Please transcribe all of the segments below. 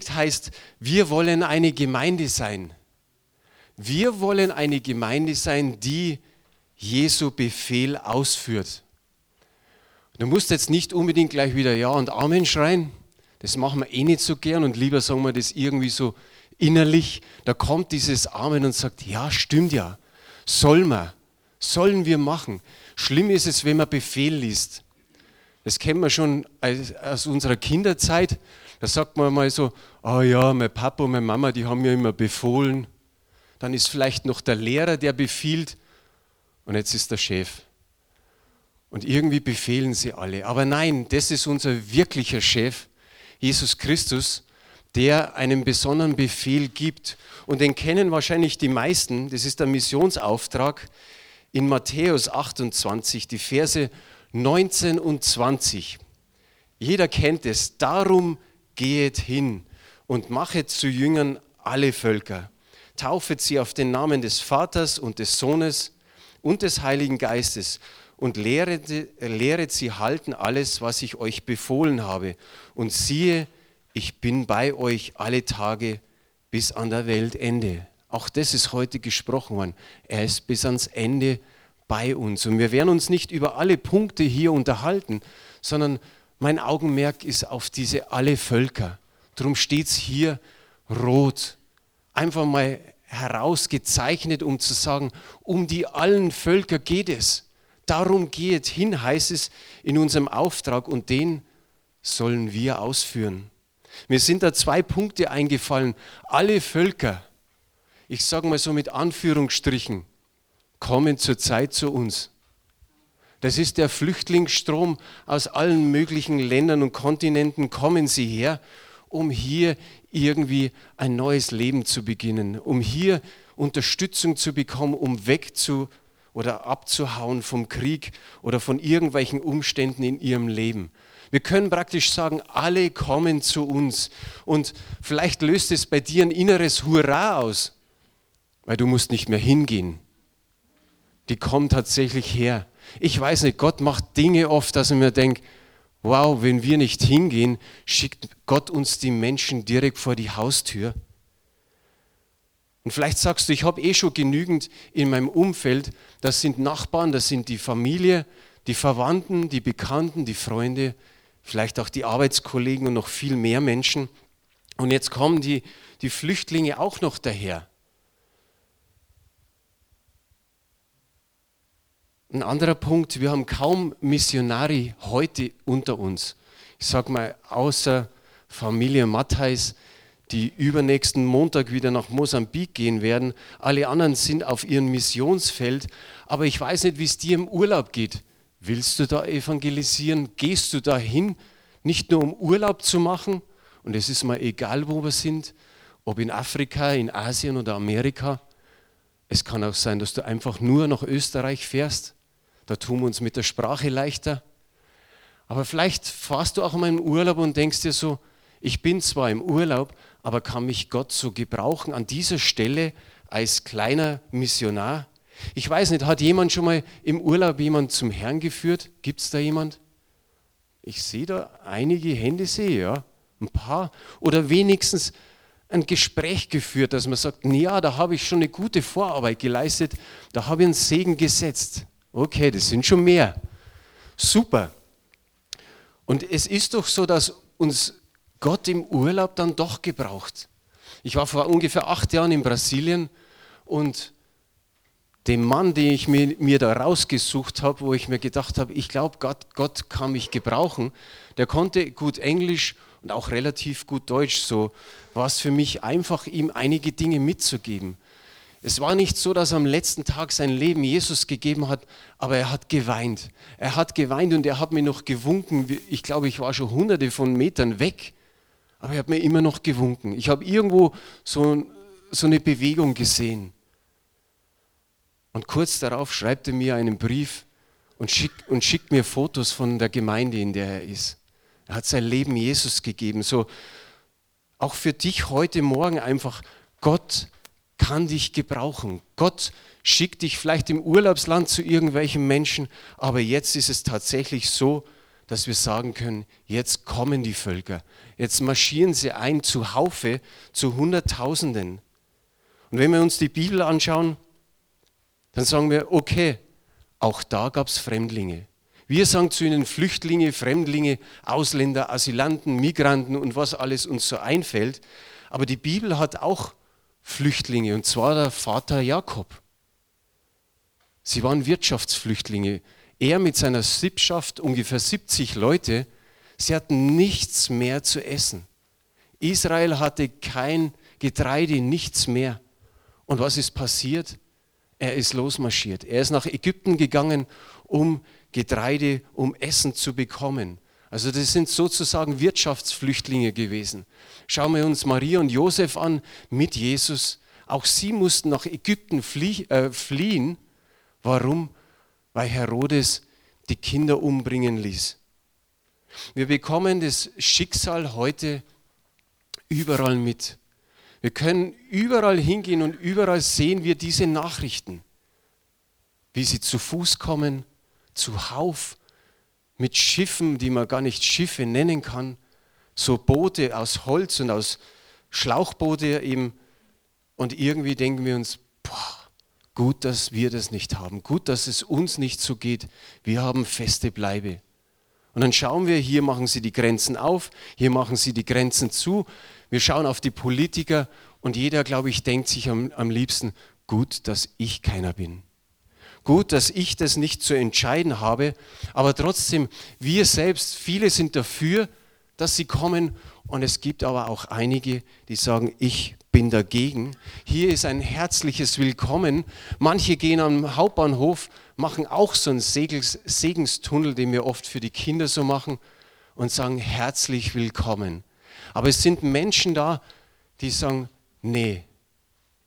heißt, wir wollen eine Gemeinde sein. Wir wollen eine Gemeinde sein, die Jesu Befehl ausführt. Du musst jetzt nicht unbedingt gleich wieder Ja und Amen schreien. Das machen wir eh nicht so gern und lieber sagen wir das irgendwie so innerlich. Da kommt dieses Amen und sagt, ja, stimmt ja. Soll man, sollen wir machen. Schlimm ist es, wenn man Befehl liest. Das kennen wir schon aus unserer Kinderzeit. Da sagt man mal so, oh ja, mein Papa und meine Mama, die haben mir immer befohlen. Dann ist vielleicht noch der Lehrer, der befiehlt. Und jetzt ist der Chef. Und irgendwie befehlen sie alle. Aber nein, das ist unser wirklicher Chef, Jesus Christus, der einen besonderen Befehl gibt. Und den kennen wahrscheinlich die meisten. Das ist der Missionsauftrag in Matthäus 28, die Verse 19 und 20. Jeder kennt es. Darum gehet hin und machet zu Jüngern alle Völker. Taufet sie auf den Namen des Vaters und des Sohnes und des Heiligen Geistes und lehret, lehret sie halten alles, was ich euch befohlen habe. Und siehe, ich bin bei euch alle Tage bis an der Weltende. Auch das ist heute gesprochen worden. Er ist bis ans Ende bei uns. Und wir werden uns nicht über alle Punkte hier unterhalten, sondern mein Augenmerk ist auf diese alle Völker. Darum steht es hier rot. Einfach mal herausgezeichnet, um zu sagen, um die allen Völker geht es. Darum geht hin, heißt es in unserem Auftrag und den sollen wir ausführen. Mir sind da zwei Punkte eingefallen. Alle Völker, ich sage mal so mit Anführungsstrichen, kommen zurzeit zu uns. Das ist der Flüchtlingsstrom aus allen möglichen Ländern und Kontinenten, kommen sie her, um hier irgendwie ein neues Leben zu beginnen, um hier Unterstützung zu bekommen, um wegzu oder abzuhauen vom Krieg oder von irgendwelchen Umständen in ihrem Leben. Wir können praktisch sagen, alle kommen zu uns. Und vielleicht löst es bei dir ein inneres Hurra aus, weil du musst nicht mehr hingehen. Die kommen tatsächlich her. Ich weiß nicht, Gott macht Dinge oft, dass ich mir denke, wow, wenn wir nicht hingehen, schickt Gott uns die Menschen direkt vor die Haustür. Und vielleicht sagst du, ich habe eh schon genügend in meinem Umfeld. Das sind Nachbarn, das sind die Familie, die Verwandten, die Bekannten, die Freunde vielleicht auch die Arbeitskollegen und noch viel mehr Menschen. Und jetzt kommen die, die Flüchtlinge auch noch daher. Ein anderer Punkt, wir haben kaum Missionari heute unter uns. Ich sage mal, außer Familie Matthais, die übernächsten Montag wieder nach Mosambik gehen werden. Alle anderen sind auf ihrem Missionsfeld. Aber ich weiß nicht, wie es dir im Urlaub geht. Willst du da evangelisieren? Gehst du da hin, nicht nur um Urlaub zu machen? Und es ist mal egal, wo wir sind, ob in Afrika, in Asien oder Amerika. Es kann auch sein, dass du einfach nur nach Österreich fährst. Da tun wir uns mit der Sprache leichter. Aber vielleicht fahrst du auch mal im Urlaub und denkst dir so, ich bin zwar im Urlaub, aber kann mich Gott so gebrauchen an dieser Stelle als kleiner Missionar? Ich weiß nicht, hat jemand schon mal im Urlaub jemand zum Herrn geführt? Gibt es da jemand? Ich sehe da einige Hände, sehe ja, ein paar. Oder wenigstens ein Gespräch geführt, dass man sagt, ja, da habe ich schon eine gute Vorarbeit geleistet, da habe ich einen Segen gesetzt. Okay, das sind schon mehr. Super. Und es ist doch so, dass uns Gott im Urlaub dann doch gebraucht. Ich war vor ungefähr acht Jahren in Brasilien und dem Mann, den ich mir, mir da rausgesucht habe, wo ich mir gedacht habe, ich glaube, Gott, Gott kann mich gebrauchen, der konnte gut Englisch und auch relativ gut Deutsch. So war es für mich einfach, ihm einige Dinge mitzugeben. Es war nicht so, dass er am letzten Tag sein Leben Jesus gegeben hat, aber er hat geweint. Er hat geweint und er hat mir noch gewunken. Ich glaube, ich war schon hunderte von Metern weg, aber er hat mir immer noch gewunken. Ich habe irgendwo so, so eine Bewegung gesehen. Und kurz darauf schreibt er mir einen Brief und schickt, und schickt mir Fotos von der Gemeinde, in der er ist. Er hat sein Leben Jesus gegeben. So auch für dich heute Morgen einfach, Gott kann dich gebrauchen. Gott schickt dich vielleicht im Urlaubsland zu irgendwelchen Menschen, aber jetzt ist es tatsächlich so, dass wir sagen können, jetzt kommen die Völker, jetzt marschieren sie ein zu Haufe, zu Hunderttausenden. Und wenn wir uns die Bibel anschauen, dann sagen wir, okay, auch da gab es Fremdlinge. Wir sagen zu ihnen Flüchtlinge, Fremdlinge, Ausländer, Asylanten, Migranten und was alles uns so einfällt. Aber die Bibel hat auch Flüchtlinge, und zwar der Vater Jakob. Sie waren Wirtschaftsflüchtlinge. Er mit seiner Sippschaft, ungefähr 70 Leute, sie hatten nichts mehr zu essen. Israel hatte kein Getreide, nichts mehr. Und was ist passiert? Er ist losmarschiert. Er ist nach Ägypten gegangen, um Getreide, um Essen zu bekommen. Also das sind sozusagen Wirtschaftsflüchtlinge gewesen. Schauen wir uns Maria und Josef an mit Jesus. Auch sie mussten nach Ägypten flie äh, fliehen. Warum? weil Herodes die Kinder umbringen ließ. Wir bekommen das Schicksal heute überall mit. Wir können überall hingehen und überall sehen wir diese Nachrichten, wie sie zu Fuß kommen, zuhauf, mit Schiffen, die man gar nicht Schiffe nennen kann, so Boote aus Holz und aus Schlauchboote eben. Und irgendwie denken wir uns, boah, Gut, dass wir das nicht haben. Gut, dass es uns nicht so geht. Wir haben feste Bleibe. Und dann schauen wir, hier machen sie die Grenzen auf, hier machen sie die Grenzen zu. Wir schauen auf die Politiker und jeder, glaube ich, denkt sich am, am liebsten, gut, dass ich keiner bin. Gut, dass ich das nicht zu entscheiden habe, aber trotzdem, wir selbst, viele sind dafür, dass sie kommen und es gibt aber auch einige, die sagen, ich bin dagegen. Hier ist ein herzliches Willkommen. Manche gehen am Hauptbahnhof, machen auch so einen Segenstunnel, den wir oft für die Kinder so machen und sagen herzlich willkommen. Aber es sind Menschen da, die sagen, nee,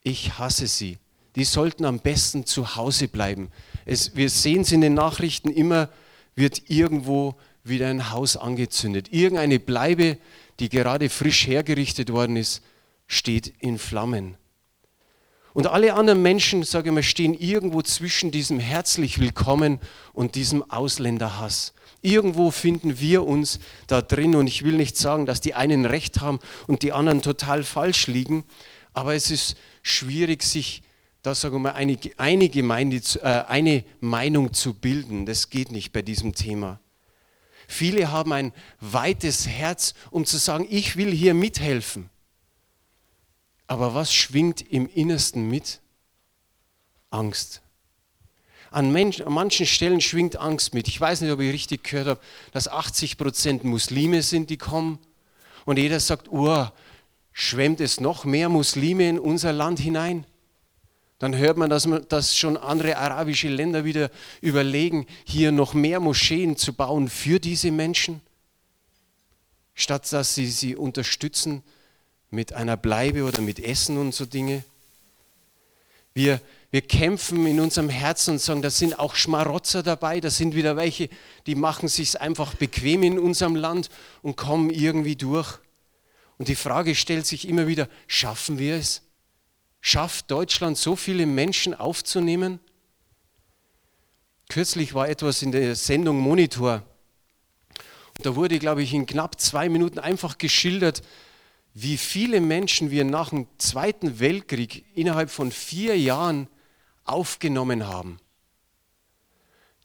ich hasse sie. Die sollten am besten zu Hause bleiben. Es, wir sehen es in den Nachrichten immer, wird irgendwo wieder ein Haus angezündet. Irgendeine Bleibe, die gerade frisch hergerichtet worden ist, steht in Flammen. Und alle anderen Menschen, sage ich mal, stehen irgendwo zwischen diesem herzlich willkommen und diesem Ausländerhass. Irgendwo finden wir uns da drin und ich will nicht sagen, dass die einen recht haben und die anderen total falsch liegen, aber es ist schwierig, sich da sagen wir mal eine, eine Gemeinde, äh, eine Meinung zu bilden. Das geht nicht bei diesem Thema. Viele haben ein weites Herz, um zu sagen, ich will hier mithelfen. Aber was schwingt im Innersten mit? Angst. An, Mensch, an, manchen Stellen schwingt Angst mit. Ich weiß nicht, ob ich richtig gehört habe, dass 80 Prozent Muslime sind, die kommen. Und jeder sagt, oh, schwemmt es noch mehr Muslime in unser Land hinein? Dann hört man, dass, man, dass schon andere arabische Länder wieder überlegen, hier noch mehr Moscheen zu bauen für diese Menschen, statt dass sie sie unterstützen mit einer Bleibe oder mit Essen und so Dinge. Wir, wir kämpfen in unserem Herzen und sagen, da sind auch Schmarotzer dabei, da sind wieder welche, die machen sich einfach bequem in unserem Land und kommen irgendwie durch. Und die Frage stellt sich immer wieder, schaffen wir es? Schafft Deutschland so viele Menschen aufzunehmen? Kürzlich war etwas in der Sendung Monitor. Und da wurde, glaube ich, in knapp zwei Minuten einfach geschildert, wie viele Menschen wir nach dem Zweiten Weltkrieg innerhalb von vier Jahren aufgenommen haben.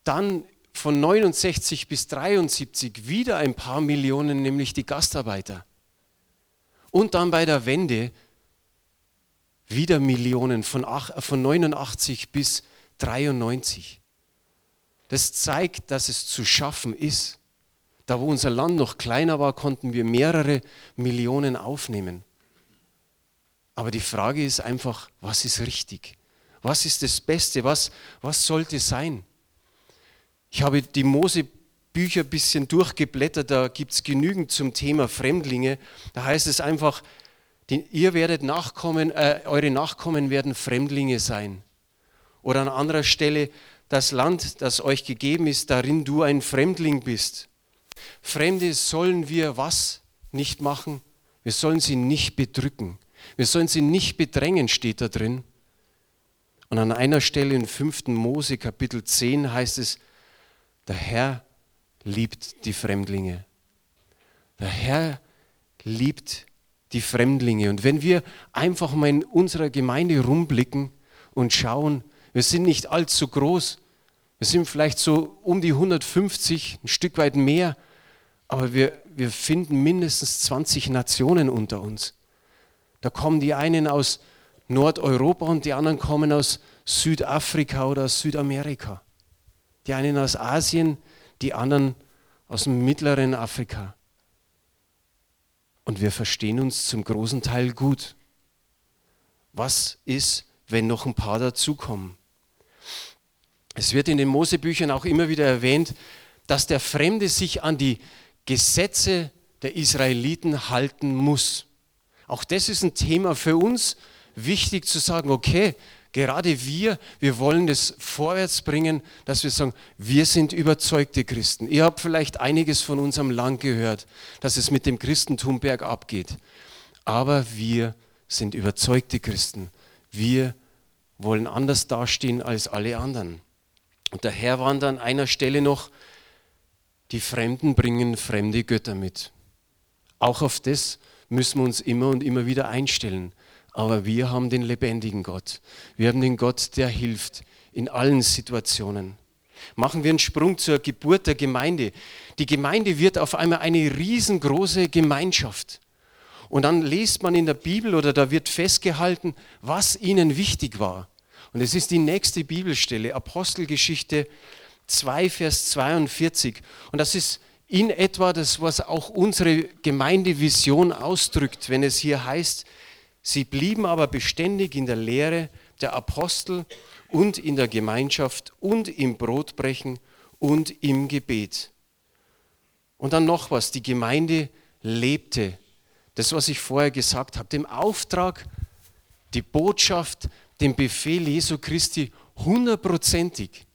Dann von 69 bis 73 wieder ein paar Millionen, nämlich die Gastarbeiter. Und dann bei der Wende wieder Millionen von, von 89 bis 93. Das zeigt, dass es zu schaffen ist. Da wo unser Land noch kleiner war, konnten wir mehrere Millionen aufnehmen. Aber die Frage ist einfach, was ist richtig? Was ist das Beste? Was, was sollte sein? Ich habe die Mose-Bücher ein bisschen durchgeblättert, da gibt es genügend zum Thema Fremdlinge. Da heißt es einfach, die, ihr werdet Nachkommen, äh, eure Nachkommen werden Fremdlinge sein. Oder an anderer Stelle, das Land, das euch gegeben ist, darin du ein Fremdling bist. Fremde sollen wir was nicht machen? Wir sollen sie nicht bedrücken. Wir sollen sie nicht bedrängen, steht da drin. Und an einer Stelle in 5. Mose Kapitel 10 heißt es, der Herr liebt die Fremdlinge. Der Herr liebt die Fremdlinge. Und wenn wir einfach mal in unserer Gemeinde rumblicken und schauen, wir sind nicht allzu groß, wir sind vielleicht so um die 150, ein Stück weit mehr, aber wir, wir finden mindestens 20 Nationen unter uns. Da kommen die einen aus Nordeuropa und die anderen kommen aus Südafrika oder aus Südamerika. Die einen aus Asien, die anderen aus dem mittleren Afrika. Und wir verstehen uns zum großen Teil gut. Was ist, wenn noch ein paar dazukommen? Es wird in den Mosebüchern auch immer wieder erwähnt, dass der Fremde sich an die Gesetze der Israeliten halten muss. Auch das ist ein Thema für uns, wichtig zu sagen, okay, gerade wir, wir wollen das vorwärts bringen, dass wir sagen, wir sind überzeugte Christen. Ihr habt vielleicht einiges von unserem Land gehört, dass es mit dem Christentum bergab geht. Aber wir sind überzeugte Christen. Wir wollen anders dastehen als alle anderen. Und der Herr warnt an einer Stelle noch, die Fremden bringen fremde Götter mit. Auch auf das müssen wir uns immer und immer wieder einstellen. Aber wir haben den lebendigen Gott. Wir haben den Gott, der hilft in allen Situationen. Machen wir einen Sprung zur Geburt der Gemeinde. Die Gemeinde wird auf einmal eine riesengroße Gemeinschaft. Und dann liest man in der Bibel oder da wird festgehalten, was ihnen wichtig war. Und es ist die nächste Bibelstelle, Apostelgeschichte 2, Vers 42. Und das ist in etwa das, was auch unsere Gemeindevision ausdrückt, wenn es hier heißt, Sie blieben aber beständig in der Lehre der Apostel und in der Gemeinschaft und im Brotbrechen und im Gebet. Und dann noch was, die Gemeinde lebte. Das, was ich vorher gesagt habe, dem Auftrag, die Botschaft, den Befehl Jesu Christi hundertprozentig.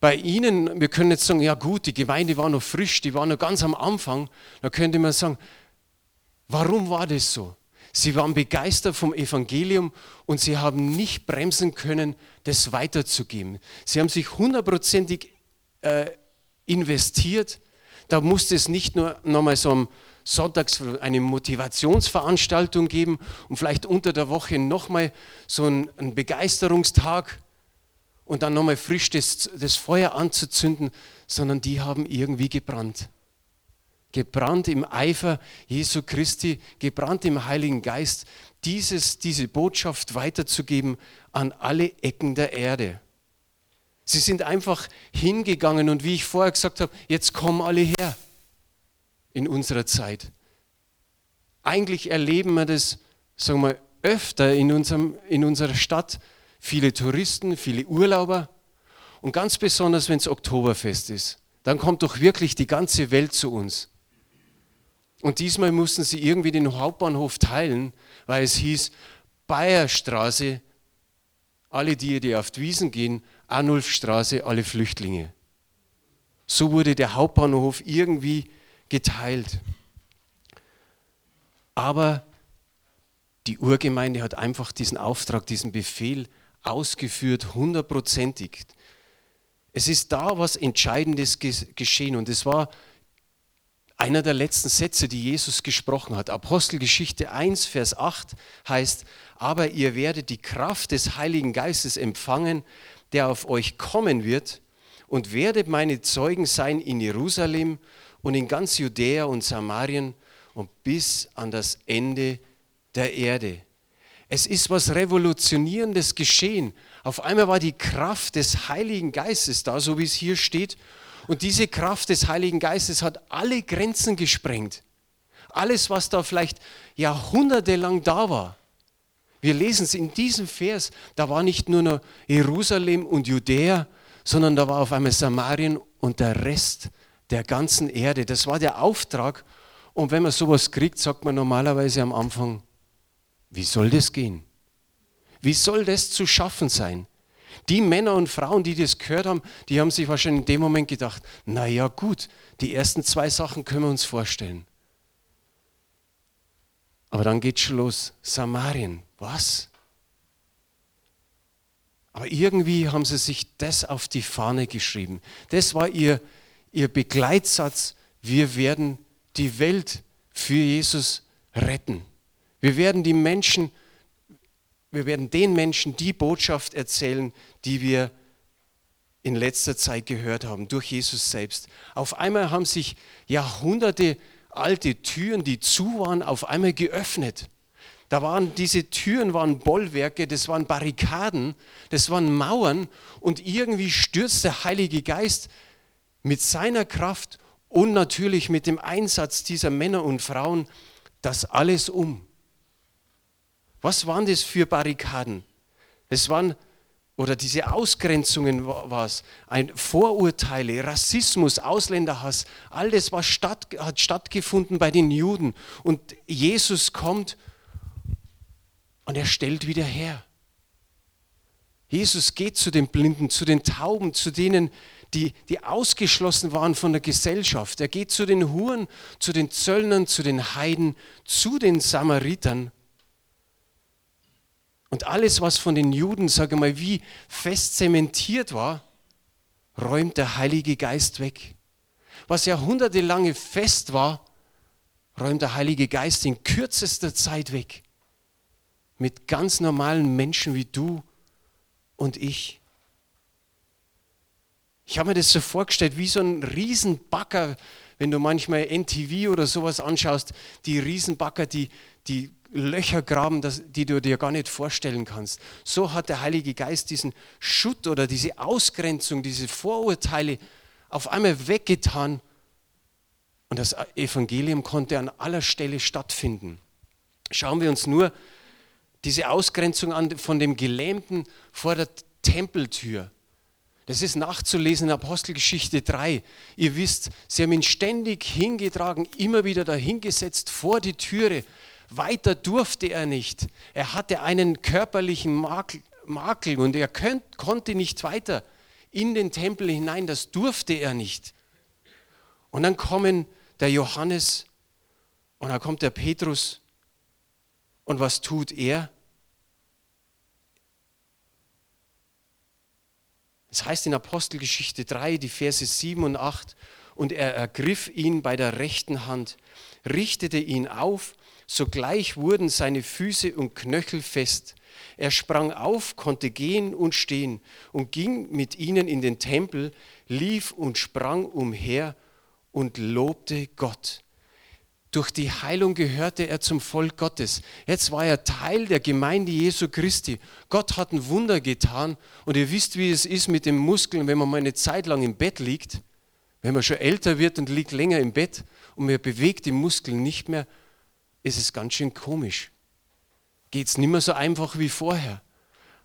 Bei Ihnen, wir können jetzt sagen, ja gut, die Gemeinde war noch frisch, die war noch ganz am Anfang. Da könnte man sagen, warum war das so? Sie waren begeistert vom Evangelium und sie haben nicht bremsen können, das weiterzugeben. Sie haben sich hundertprozentig äh, investiert. Da musste es nicht nur nochmal so am Sonntags eine Motivationsveranstaltung geben und vielleicht unter der Woche nochmal so einen, Begeisterungstag und dann nochmal frisch das, das Feuer anzuzünden, sondern die haben irgendwie gebrannt gebrannt im Eifer Jesu Christi, gebrannt im Heiligen Geist, dieses, diese Botschaft weiterzugeben an alle Ecken der Erde. Sie sind einfach hingegangen und wie ich vorher gesagt habe, jetzt kommen alle her in unserer Zeit. Eigentlich erleben wir das, sagen wir, öfter in, unserem, in unserer Stadt. Viele Touristen, viele Urlauber und ganz besonders, wenn es Oktoberfest ist. Dann kommt doch wirklich die ganze Welt zu uns. Und diesmal mussten sie irgendwie den Hauptbahnhof teilen, weil es hieß, Bayerstraße, alle die, die auf die Wiesen gehen, Arnulfstraße, alle Flüchtlinge. So wurde der Hauptbahnhof irgendwie geteilt. Aber die Urgemeinde hat einfach diesen Auftrag, diesen Befehl ausgeführt, hundertprozentig. Es ist da was Entscheidendes geschehen und es war einer der letzten Sätze, die Jesus gesprochen hat. Apostelgeschichte 1, Vers 8 heißt, aber ihr werdet die Kraft des Heiligen Geistes empfangen, der auf euch kommen wird, und werdet meine Zeugen sein in Jerusalem und in ganz Judäa und Samarien und bis an das Ende der Erde. Es ist was Revolutionierendes geschehen. Auf einmal war die Kraft des Heiligen Geistes da, so wie es hier steht, und diese Kraft des Heiligen Geistes hat alle Grenzen gesprengt. Alles, was da vielleicht jahrhundertelang da war. Wir lesen es in diesem Vers, da war nicht nur noch Jerusalem und Judäa, sondern da war auf einmal Samarien und der Rest der ganzen Erde. Das war der Auftrag. Und wenn man sowas kriegt, sagt man normalerweise am Anfang, wie soll das gehen? Wie soll das zu schaffen sein? Die Männer und Frauen, die das gehört haben, die haben sich wahrscheinlich in dem Moment gedacht, naja gut, die ersten zwei Sachen können wir uns vorstellen. Aber dann geht schon los. Samarien, was? Aber irgendwie haben sie sich das auf die Fahne geschrieben. Das war ihr, ihr Begleitsatz, wir werden die Welt für Jesus retten. Wir werden die Menschen, wir werden den Menschen die Botschaft erzählen, die wir in letzter Zeit gehört haben, durch Jesus selbst. Auf einmal haben sich Jahrhunderte alte Türen, die zu waren, auf einmal geöffnet. Da waren diese Türen waren Bollwerke, das waren Barrikaden, das waren Mauern und irgendwie stürzt der Heilige Geist mit seiner Kraft und natürlich mit dem Einsatz dieser Männer und Frauen das alles um. Was waren das für Barrikaden? Das waren, oder diese Ausgrenzungen war es, ein Vorurteile, Rassismus, Ausländerhass, all das was statt, hat stattgefunden bei den Juden. Und Jesus kommt und er stellt wieder her. Jesus geht zu den Blinden, zu den Tauben, zu denen, die, die ausgeschlossen waren von der Gesellschaft. Er geht zu den Huren, zu den Zöllnern, zu den Heiden, zu den Samaritern. Und alles, was von den Juden, sage mal, wie fest zementiert war, räumt der Heilige Geist weg. Was jahrhundertelange fest war, räumt der Heilige Geist in kürzester Zeit weg. Mit ganz normalen Menschen wie du und ich. Ich habe mir das so vorgestellt, wie so ein Riesenbacker, wenn du manchmal NTV oder sowas anschaust, die Riesenbacker, die, die Löcher graben, die du dir gar nicht vorstellen kannst. So hat der Heilige Geist diesen Schutt oder diese Ausgrenzung, diese Vorurteile auf einmal weggetan und das Evangelium konnte an aller Stelle stattfinden. Schauen wir uns nur diese Ausgrenzung an von dem Gelähmten vor der Tempeltür. Das ist nachzulesen in Apostelgeschichte 3. Ihr wisst, sie haben ihn ständig hingetragen, immer wieder dahingesetzt vor die Türe. Weiter durfte er nicht. Er hatte einen körperlichen Makel, Makel und er könnt, konnte nicht weiter in den Tempel hinein. Das durfte er nicht. Und dann kommen der Johannes und dann kommt der Petrus. Und was tut er? Es heißt in Apostelgeschichte 3, die Verse 7 und 8, und er ergriff ihn bei der rechten Hand, richtete ihn auf, sogleich wurden seine Füße und Knöchel fest. Er sprang auf, konnte gehen und stehen und ging mit ihnen in den Tempel, lief und sprang umher und lobte Gott. Durch die Heilung gehörte er zum Volk Gottes. Jetzt war er Teil der Gemeinde Jesu Christi. Gott hat ein Wunder getan. Und ihr wisst, wie es ist mit den Muskeln, wenn man mal eine Zeit lang im Bett liegt. Wenn man schon älter wird und liegt länger im Bett und man bewegt die Muskeln nicht mehr, ist es ganz schön komisch. Geht es nicht mehr so einfach wie vorher.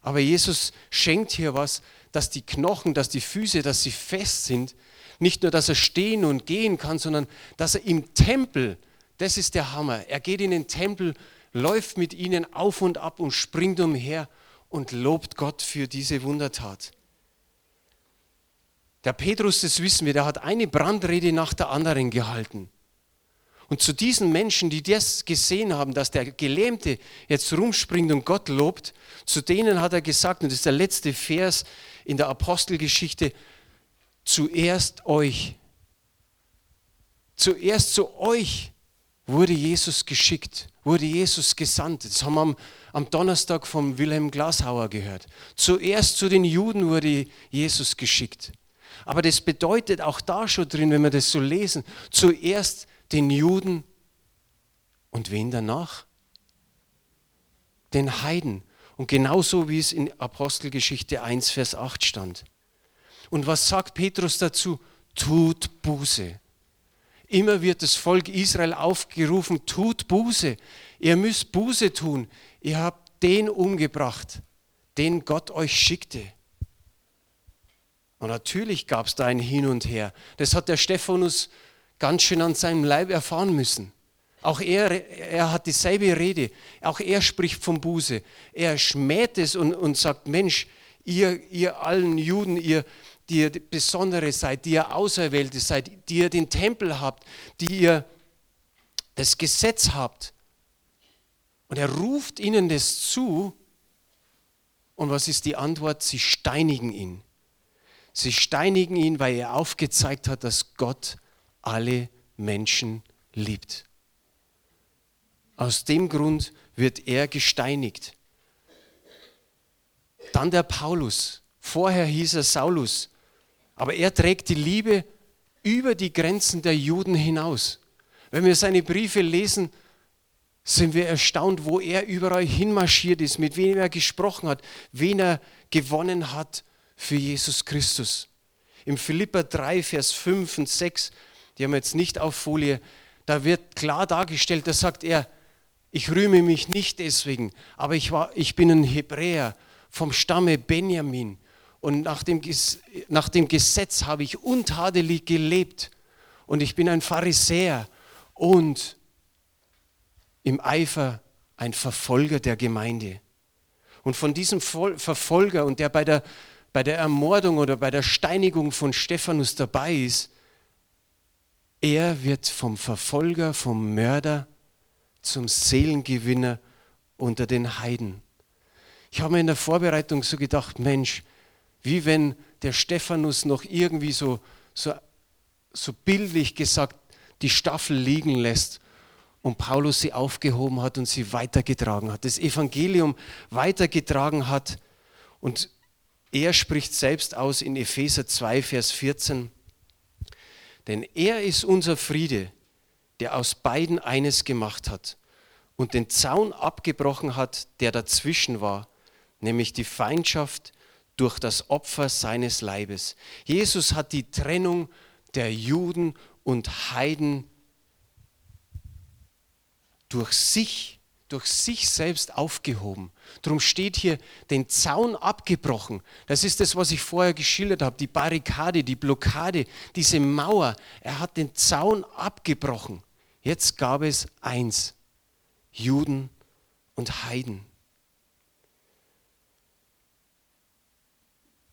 Aber Jesus schenkt hier was, dass die Knochen, dass die Füße, dass sie fest sind. Nicht nur, dass er stehen und gehen kann, sondern dass er im Tempel das ist der Hammer. Er geht in den Tempel, läuft mit ihnen auf und ab und springt umher und lobt Gott für diese Wundertat. Der Petrus, das wissen wir, der hat eine Brandrede nach der anderen gehalten. Und zu diesen Menschen, die das gesehen haben, dass der Gelähmte jetzt rumspringt und Gott lobt, zu denen hat er gesagt, und das ist der letzte Vers in der Apostelgeschichte, zuerst euch. Zuerst zu euch wurde Jesus geschickt, wurde Jesus gesandt. Das haben wir am, am Donnerstag vom Wilhelm Glashauer gehört. Zuerst zu den Juden wurde Jesus geschickt. Aber das bedeutet auch da schon drin, wenn wir das so lesen, zuerst den Juden und wen danach? Den Heiden. Und genauso wie es in Apostelgeschichte 1, Vers 8 stand. Und was sagt Petrus dazu? Tut Buße. Immer wird das Volk Israel aufgerufen, tut Buße. Ihr müsst Buße tun. Ihr habt den umgebracht, den Gott euch schickte. Und natürlich gab es da ein Hin und Her. Das hat der Stephanus ganz schön an seinem Leib erfahren müssen. Auch er, er hat dieselbe Rede. Auch er spricht vom Buße. Er schmäht es und, und sagt, Mensch, ihr, ihr allen Juden, ihr, die ihr Besondere seid, die ihr Auserwählte seid, die ihr den Tempel habt, die ihr das Gesetz habt. Und er ruft ihnen das zu. Und was ist die Antwort? Sie steinigen ihn. Sie steinigen ihn, weil er aufgezeigt hat, dass Gott alle Menschen liebt. Aus dem Grund wird er gesteinigt. Dann der Paulus. Vorher hieß er Saulus. Aber er trägt die Liebe über die Grenzen der Juden hinaus. Wenn wir seine Briefe lesen, sind wir erstaunt, wo er überall hinmarschiert ist, mit wem er gesprochen hat, wen er gewonnen hat für Jesus Christus. Im Philipper 3, Vers 5 und 6, die haben wir jetzt nicht auf Folie, da wird klar dargestellt, da sagt er, ich rühme mich nicht deswegen, aber ich, war, ich bin ein Hebräer vom Stamme Benjamin. Und nach dem, nach dem Gesetz habe ich untadelig gelebt. Und ich bin ein Pharisäer und im Eifer ein Verfolger der Gemeinde. Und von diesem Verfolger und der bei der, bei der Ermordung oder bei der Steinigung von Stephanus dabei ist, er wird vom Verfolger, vom Mörder zum Seelengewinner unter den Heiden. Ich habe mir in der Vorbereitung so gedacht, Mensch, wie wenn der Stephanus noch irgendwie so, so, so bildlich gesagt die Staffel liegen lässt und Paulus sie aufgehoben hat und sie weitergetragen hat, das Evangelium weitergetragen hat. Und er spricht selbst aus in Epheser 2, Vers 14, denn er ist unser Friede, der aus beiden eines gemacht hat und den Zaun abgebrochen hat, der dazwischen war, nämlich die Feindschaft durch das Opfer seines Leibes. Jesus hat die Trennung der Juden und Heiden durch sich, durch sich selbst aufgehoben. Darum steht hier, den Zaun abgebrochen. Das ist das, was ich vorher geschildert habe, die Barrikade, die Blockade, diese Mauer. Er hat den Zaun abgebrochen. Jetzt gab es eins, Juden und Heiden.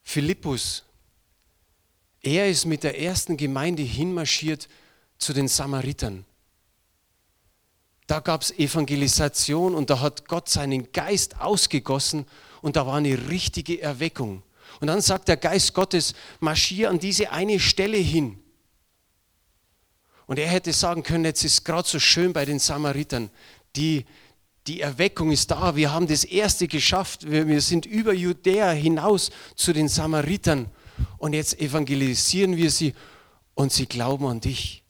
Philippus, er ist mit der ersten Gemeinde hinmarschiert zu den Samaritern. Da gab es Evangelisation und da hat Gott seinen Geist ausgegossen und da war eine richtige Erweckung. Und dann sagt der Geist Gottes, marschier an diese eine Stelle hin. Und er hätte sagen können, jetzt ist gerade so schön bei den Samaritern, die, die Erweckung ist da, wir haben das Erste geschafft, wir, wir sind über Judäa hinaus zu den Samaritern und jetzt evangelisieren wir sie und sie glauben an dich.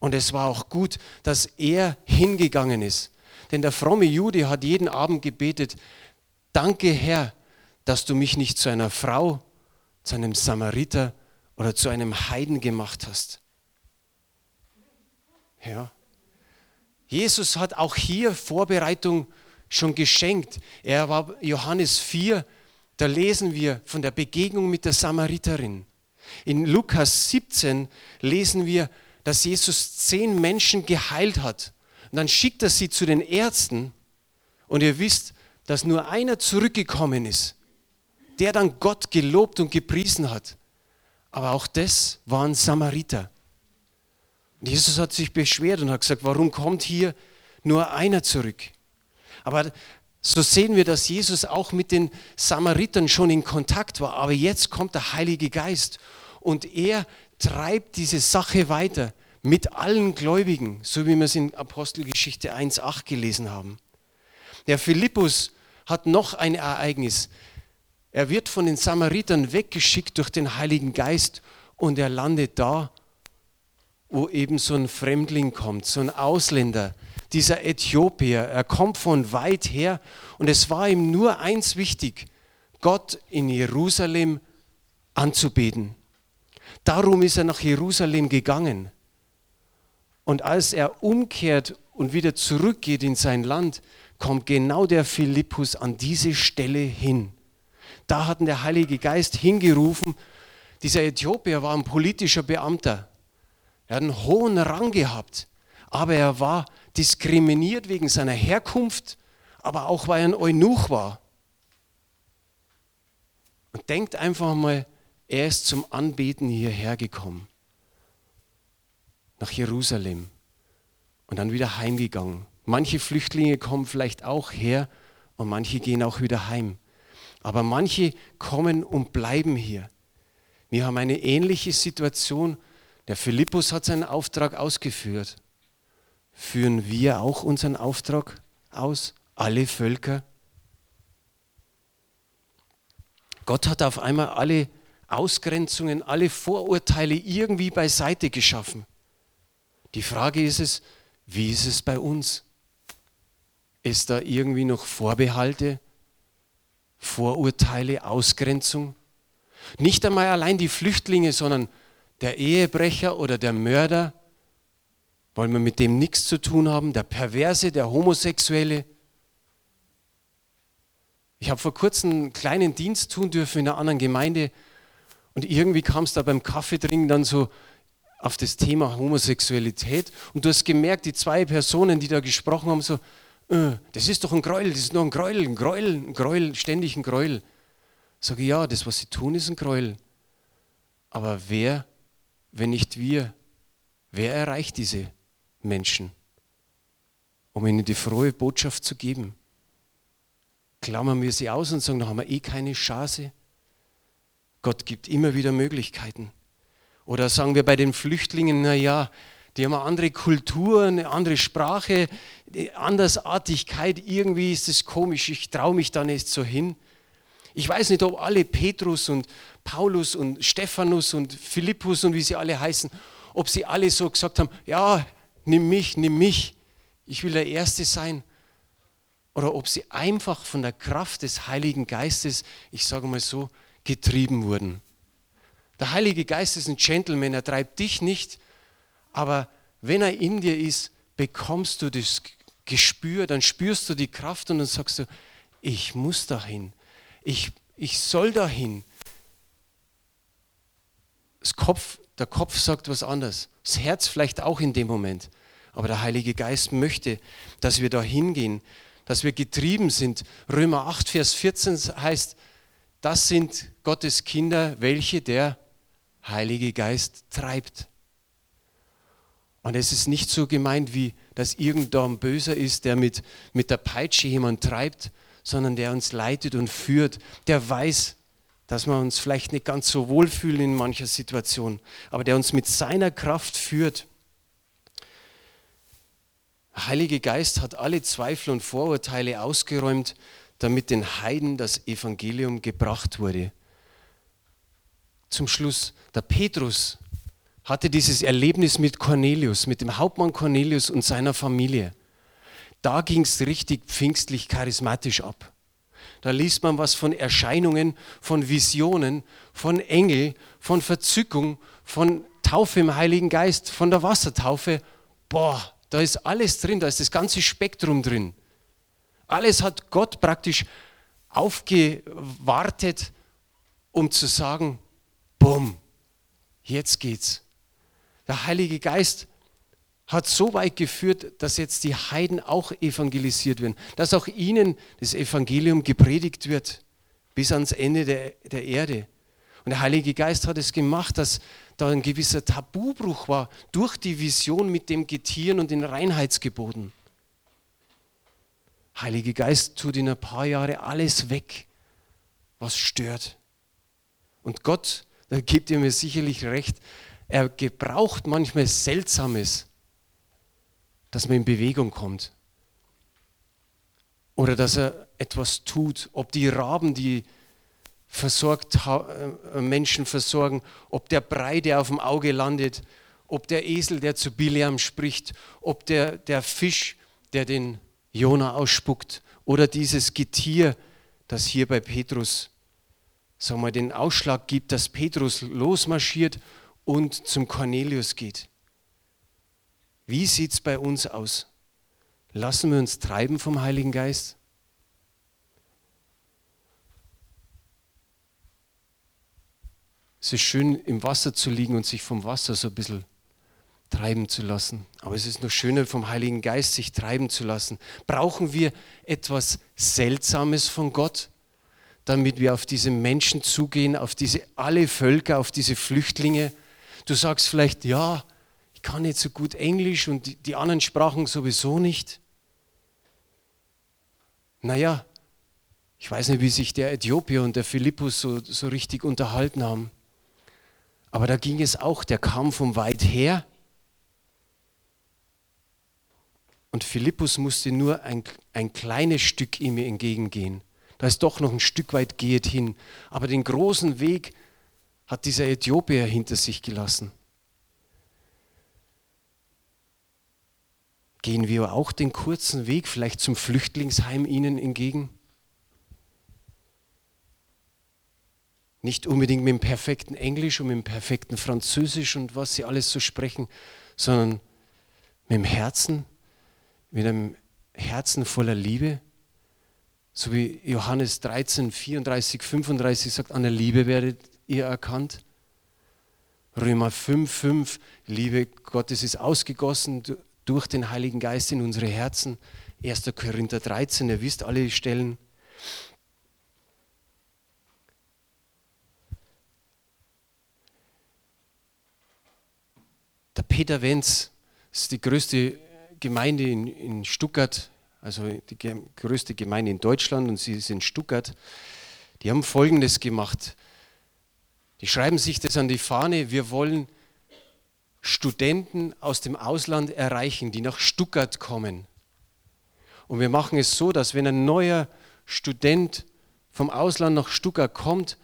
Und es war auch gut, dass er hingegangen ist. Denn der fromme Jude hat jeden Abend gebetet, danke Herr, dass du mich nicht zu einer Frau, zu einem Samariter oder zu einem Heiden gemacht hast. Ja. Jesus hat auch hier Vorbereitung schon geschenkt. Er war Johannes 4, da lesen wir von der Begegnung mit der Samariterin. In Lukas 17 lesen wir, dass Jesus zehn Menschen geheilt hat. Und dann schickt er sie zu den Ärzten und ihr wisst, dass nur einer zurückgekommen ist, der dann Gott gelobt und gepriesen hat. Aber auch das waren Samariter. Und Jesus hat sich beschwert und hat gesagt, warum kommt hier nur einer zurück? Aber so sehen wir, dass Jesus auch mit den Samaritern schon in Kontakt war. Aber jetzt kommt der Heilige Geist und er treibt diese Sache weiter mit allen Gläubigen, so wie wir es in Apostelgeschichte 1.8 gelesen haben. Der Philippus hat noch ein Ereignis. Er wird von den Samaritern weggeschickt durch den Heiligen Geist und er landet da, wo eben so ein Fremdling kommt, so ein Ausländer, dieser Äthiopier. Er kommt von weit her und es war ihm nur eins wichtig, Gott in Jerusalem anzubeten. Darum ist er nach Jerusalem gegangen. Und als er umkehrt und wieder zurückgeht in sein Land, kommt genau der Philippus an diese Stelle hin. Da hat der Heilige Geist hingerufen. Dieser Äthiopier war ein politischer Beamter. Er hat einen hohen Rang gehabt, aber er war diskriminiert wegen seiner Herkunft, aber auch weil er ein Eunuch war. Und denkt einfach mal, er ist zum Anbeten hierher gekommen, nach Jerusalem und dann wieder heimgegangen. Manche Flüchtlinge kommen vielleicht auch her und manche gehen auch wieder heim. Aber manche kommen und bleiben hier. Wir haben eine ähnliche Situation. Der Philippus hat seinen Auftrag ausgeführt. Führen wir auch unseren Auftrag aus? Alle Völker? Gott hat auf einmal alle Ausgrenzungen, alle Vorurteile irgendwie beiseite geschaffen. Die Frage ist es, wie ist es bei uns? Ist da irgendwie noch Vorbehalte, Vorurteile, Ausgrenzung? Nicht einmal allein die Flüchtlinge, sondern der Ehebrecher oder der Mörder, wollen wir mit dem nichts zu tun haben, der Perverse, der Homosexuelle, ich habe vor kurzem einen kleinen Dienst tun dürfen in einer anderen Gemeinde und irgendwie kam es da beim Kaffeetrinken dann so auf das Thema Homosexualität und du hast gemerkt, die zwei Personen, die da gesprochen haben, so, äh, das ist doch ein Gräuel, das ist nur ein Gräuel, ein Gräuel, ein Gräuel, ständig ein Gräuel. Sage ja, das, was sie tun, ist ein Gräuel. Aber wer, wenn nicht wir, wer erreicht diese Menschen, um ihnen die frohe Botschaft zu geben? klammern wir sie aus und sagen, da haben wir eh keine Chance. Gott gibt immer wieder Möglichkeiten. Oder sagen wir bei den Flüchtlingen, naja, die haben eine andere Kultur, eine andere Sprache, eine Andersartigkeit, irgendwie ist es komisch, ich traue mich da nicht so hin. Ich weiß nicht, ob alle Petrus und Paulus und Stephanus und Philippus und wie sie alle heißen, ob sie alle so gesagt haben, ja, nimm mich, nimm mich, ich will der Erste sein oder ob sie einfach von der Kraft des Heiligen Geistes, ich sage mal so, getrieben wurden. Der Heilige Geist ist ein Gentleman, er treibt dich nicht, aber wenn er in dir ist, bekommst du das Gespür, dann spürst du die Kraft und dann sagst du, ich muss dahin, ich, ich soll dahin. Das Kopf, der Kopf sagt was anderes, das Herz vielleicht auch in dem Moment, aber der Heilige Geist möchte, dass wir da hingehen, dass wir getrieben sind. Römer 8, Vers 14 heißt, das sind Gottes Kinder, welche der Heilige Geist treibt. Und es ist nicht so gemeint, wie dass irgendein Böser ist, der mit, mit der Peitsche jemand treibt, sondern der uns leitet und führt, der weiß, dass wir uns vielleicht nicht ganz so wohlfühlen in mancher Situation, aber der uns mit seiner Kraft führt. Heilige Geist hat alle Zweifel und Vorurteile ausgeräumt, damit den Heiden das Evangelium gebracht wurde. Zum Schluss, der Petrus hatte dieses Erlebnis mit Cornelius, mit dem Hauptmann Cornelius und seiner Familie. Da ging es richtig pfingstlich charismatisch ab. Da liest man was von Erscheinungen, von Visionen, von Engel, von Verzückung, von Taufe im Heiligen Geist, von der Wassertaufe. Boah, da ist alles drin, da ist das ganze Spektrum drin. Alles hat Gott praktisch aufgewartet, um zu sagen, bumm, jetzt geht's. Der Heilige Geist hat so weit geführt, dass jetzt die Heiden auch evangelisiert werden, dass auch ihnen das Evangelium gepredigt wird bis ans Ende der, der Erde. Und der Heilige Geist hat es gemacht, dass da ein gewisser Tabubruch war durch die Vision mit dem Getieren und den Reinheitsgeboten. Heilige Geist tut in ein paar Jahre alles weg, was stört. Und Gott, da gebt ihr mir sicherlich recht, er gebraucht manchmal Seltsames, dass man in Bewegung kommt. Oder dass er etwas tut. Ob die Raben, die versorgt, äh, Menschen versorgen, ob der Brei, der auf dem Auge landet, ob der Esel, der zu Biliam spricht, ob der, der Fisch, der den Jona ausspuckt, oder dieses Getier, das hier bei Petrus sagen wir, den Ausschlag gibt, dass Petrus losmarschiert und zum Cornelius geht. Wie sieht es bei uns aus? Lassen wir uns treiben vom Heiligen Geist? Es ist schön, im Wasser zu liegen und sich vom Wasser so ein bisschen treiben zu lassen. Aber es ist noch schöner, vom Heiligen Geist sich treiben zu lassen. Brauchen wir etwas Seltsames von Gott, damit wir auf diese Menschen zugehen, auf diese alle Völker, auf diese Flüchtlinge? Du sagst vielleicht, ja, ich kann nicht so gut Englisch und die, anderen Sprachen sowieso nicht. Naja, ich weiß nicht, wie sich der Äthiopier und der Philippus so, so richtig unterhalten haben. Aber da ging es auch, der kam von weit her. Und Philippus musste nur ein, ein kleines Stück ihm entgegengehen. Da ist doch noch ein Stück weit geht hin. Aber den großen Weg hat dieser Äthiopier hinter sich gelassen. Gehen wir auch den kurzen Weg vielleicht zum Flüchtlingsheim ihnen entgegen? Nicht unbedingt mit dem perfekten Englisch und mit dem perfekten Französisch und was sie alles so sprechen, sondern mit dem Herzen, mit einem Herzen voller Liebe. So wie Johannes 13, 34, 35 sagt, an der Liebe werdet ihr erkannt. Römer 5, 5, Liebe Gottes ist ausgegossen durch den Heiligen Geist in unsere Herzen. 1. Korinther 13, ihr wisst alle Stellen. Der Peter Wenz ist die größte Gemeinde in, in Stuttgart, also die größte Gemeinde in Deutschland und sie ist in Stuttgart. Die haben Folgendes gemacht. Die schreiben sich das an die Fahne, wir wollen Studenten aus dem Ausland erreichen, die nach Stuttgart kommen. Und wir machen es so, dass wenn ein neuer Student vom Ausland nach Stuttgart kommt,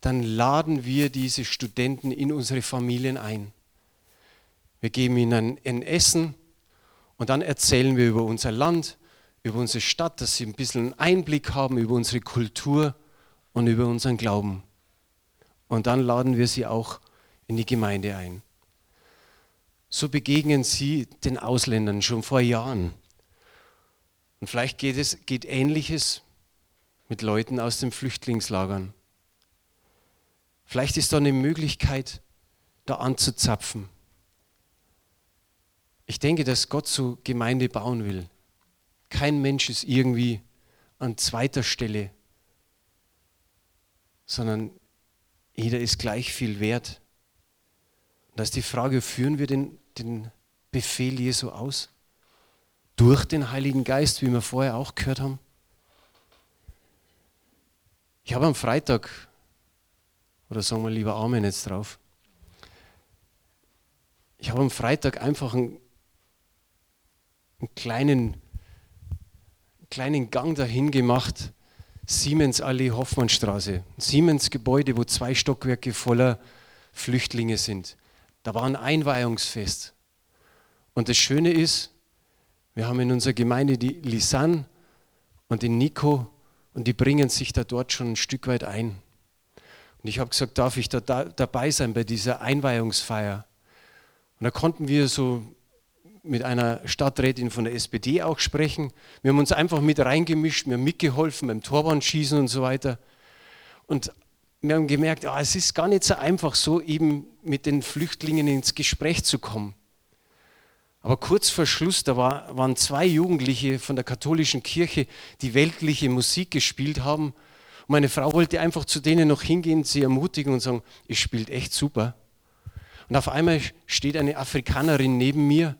dann laden wir diese Studenten in unsere Familien ein. Wir geben ihnen ein Essen und dann erzählen wir über unser Land, über unsere Stadt, dass sie ein bisschen Einblick haben über unsere Kultur und über unseren Glauben. Und dann laden wir sie auch in die Gemeinde ein. So begegnen sie den Ausländern schon vor Jahren. Und vielleicht geht es geht ähnliches mit Leuten aus den Flüchtlingslagern. Vielleicht ist da eine Möglichkeit, da anzuzapfen. Ich denke, dass Gott so Gemeinde bauen will. Kein Mensch ist irgendwie an zweiter Stelle, sondern jeder ist gleich viel wert. Und da ist die Frage, führen wir den, den Befehl Jesu aus? Durch den Heiligen Geist, wie wir vorher auch gehört haben? Ich habe am Freitag, oder sagen wir lieber Amen jetzt drauf, ich habe am Freitag einfach ein einen kleinen, kleinen Gang dahin gemacht. Siemens Allee Hoffmannstraße. Siemens Gebäude, wo zwei Stockwerke voller Flüchtlinge sind. Da war ein Einweihungsfest. Und das Schöne ist, wir haben in unserer Gemeinde die Lisanne und den Nico und die bringen sich da dort schon ein Stück weit ein. Und ich habe gesagt, darf ich da, da dabei sein bei dieser Einweihungsfeier? Und da konnten wir so mit einer Stadträtin von der SPD auch sprechen. Wir haben uns einfach mit reingemischt, wir haben mitgeholfen beim Torwandschießen und so weiter. Und wir haben gemerkt, ja, es ist gar nicht so einfach, so eben mit den Flüchtlingen ins Gespräch zu kommen. Aber kurz vor Schluss, da war, waren zwei Jugendliche von der katholischen Kirche, die weltliche Musik gespielt haben. Und meine Frau wollte einfach zu denen noch hingehen, sie ermutigen und sagen, ihr spielt echt super. Und auf einmal steht eine Afrikanerin neben mir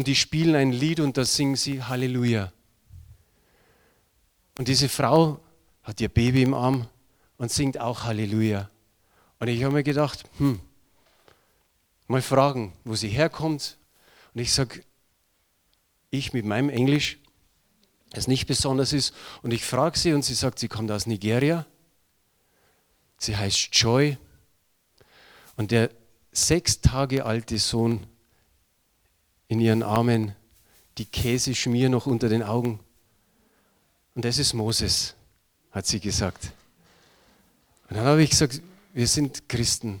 und die spielen ein Lied und da singen sie Halleluja. Und diese Frau hat ihr Baby im Arm und singt auch Halleluja. Und ich habe mir gedacht, hm, mal fragen, wo sie herkommt. Und ich sage, ich mit meinem Englisch, das nicht besonders ist, und ich frage sie und sie sagt, sie kommt aus Nigeria. Sie heißt Joy. Und der sechs Tage alte Sohn in ihren Armen, die Käseschmier noch unter den Augen. Und das ist Moses, hat sie gesagt. Und dann habe ich gesagt, wir sind Christen.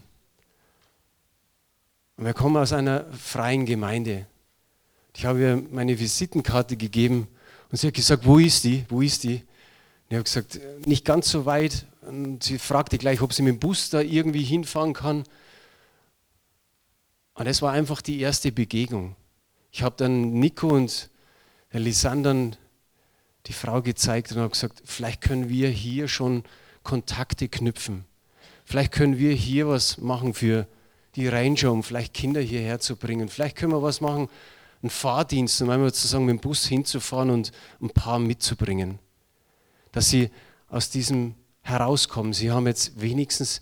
Und wir kommen aus einer freien Gemeinde. Ich habe ihr meine Visitenkarte gegeben und sie hat gesagt, wo ist die? Wo ist die? Und ich habe gesagt, nicht ganz so weit. Und sie fragte gleich, ob sie mit dem Bus da irgendwie hinfahren kann. Und das war einfach die erste Begegnung. Ich habe dann Nico und Lisandern die Frau gezeigt und habe gesagt, vielleicht können wir hier schon Kontakte knüpfen. Vielleicht können wir hier was machen für die Ranger, um vielleicht Kinder hierher zu bringen. Vielleicht können wir was machen, einen Fahrdienst, um einmal sozusagen mit dem Bus hinzufahren und ein paar mitzubringen. Dass sie aus diesem herauskommen. Sie haben jetzt wenigstens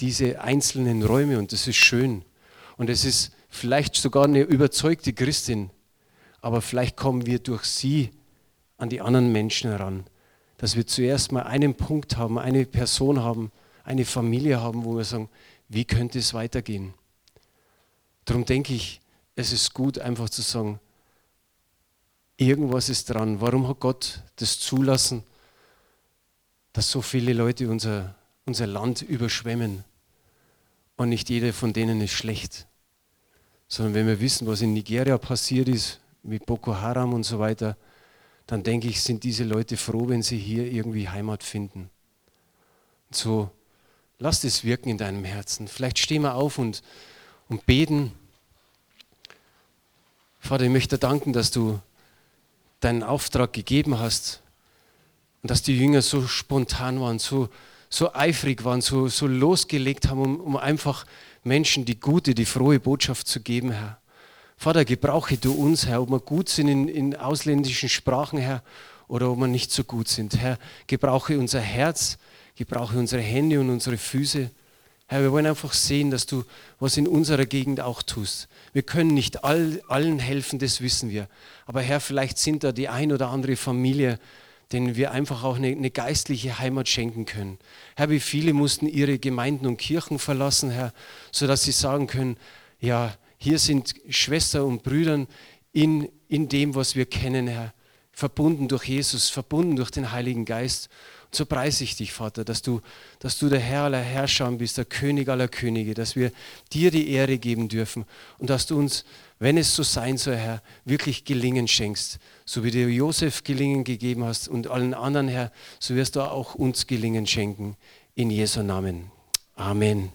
diese einzelnen Räume und das ist schön. Und es ist vielleicht sogar eine überzeugte Christin, aber vielleicht kommen wir durch sie an die anderen Menschen heran. Dass wir zuerst mal einen Punkt haben, eine Person haben, eine Familie haben, wo wir sagen, wie könnte es weitergehen? Darum denke ich, es ist gut, einfach zu sagen, irgendwas ist dran. Warum hat Gott das zulassen, dass so viele Leute unser, unser Land überschwemmen? Und nicht jeder von denen ist schlecht. Sondern wenn wir wissen, was in Nigeria passiert ist, mit Boko Haram und so weiter, dann denke ich, sind diese Leute froh, wenn sie hier irgendwie Heimat finden. Und so, lass es wirken in deinem Herzen. Vielleicht stehen wir auf und, und beten. Vater, ich möchte danken, dass du deinen Auftrag gegeben hast und dass die Jünger so spontan waren, so, so eifrig waren, so, so losgelegt haben, um, um einfach Menschen die gute, die frohe Botschaft zu geben, Herr. Vater, gebrauche du uns, Herr, ob wir gut sind in, in ausländischen Sprachen, Herr, oder ob wir nicht so gut sind. Herr, gebrauche unser Herz, gebrauche unsere Hände und unsere Füße. Herr, wir wollen einfach sehen, dass du was in unserer Gegend auch tust. Wir können nicht all, allen helfen, das wissen wir. Aber Herr, vielleicht sind da die ein oder andere Familie, denen wir einfach auch eine, eine, geistliche Heimat schenken können. Herr, wie viele mussten ihre Gemeinden und Kirchen verlassen, Herr, sodass sie sagen können, ja, hier sind Schwestern und Brüder in, in dem, was wir kennen, Herr, verbunden durch Jesus, verbunden durch den Heiligen Geist. Und so preise ich dich, Vater, dass du, dass du der Herr aller Herrscher bist, der König aller Könige, dass wir dir die Ehre geben dürfen und dass du uns, wenn es so sein soll, Herr, wirklich Gelingen schenkst. So wie du Josef Gelingen gegeben hast und allen anderen, Herr, so wirst du auch uns Gelingen schenken. In Jesu Namen. Amen.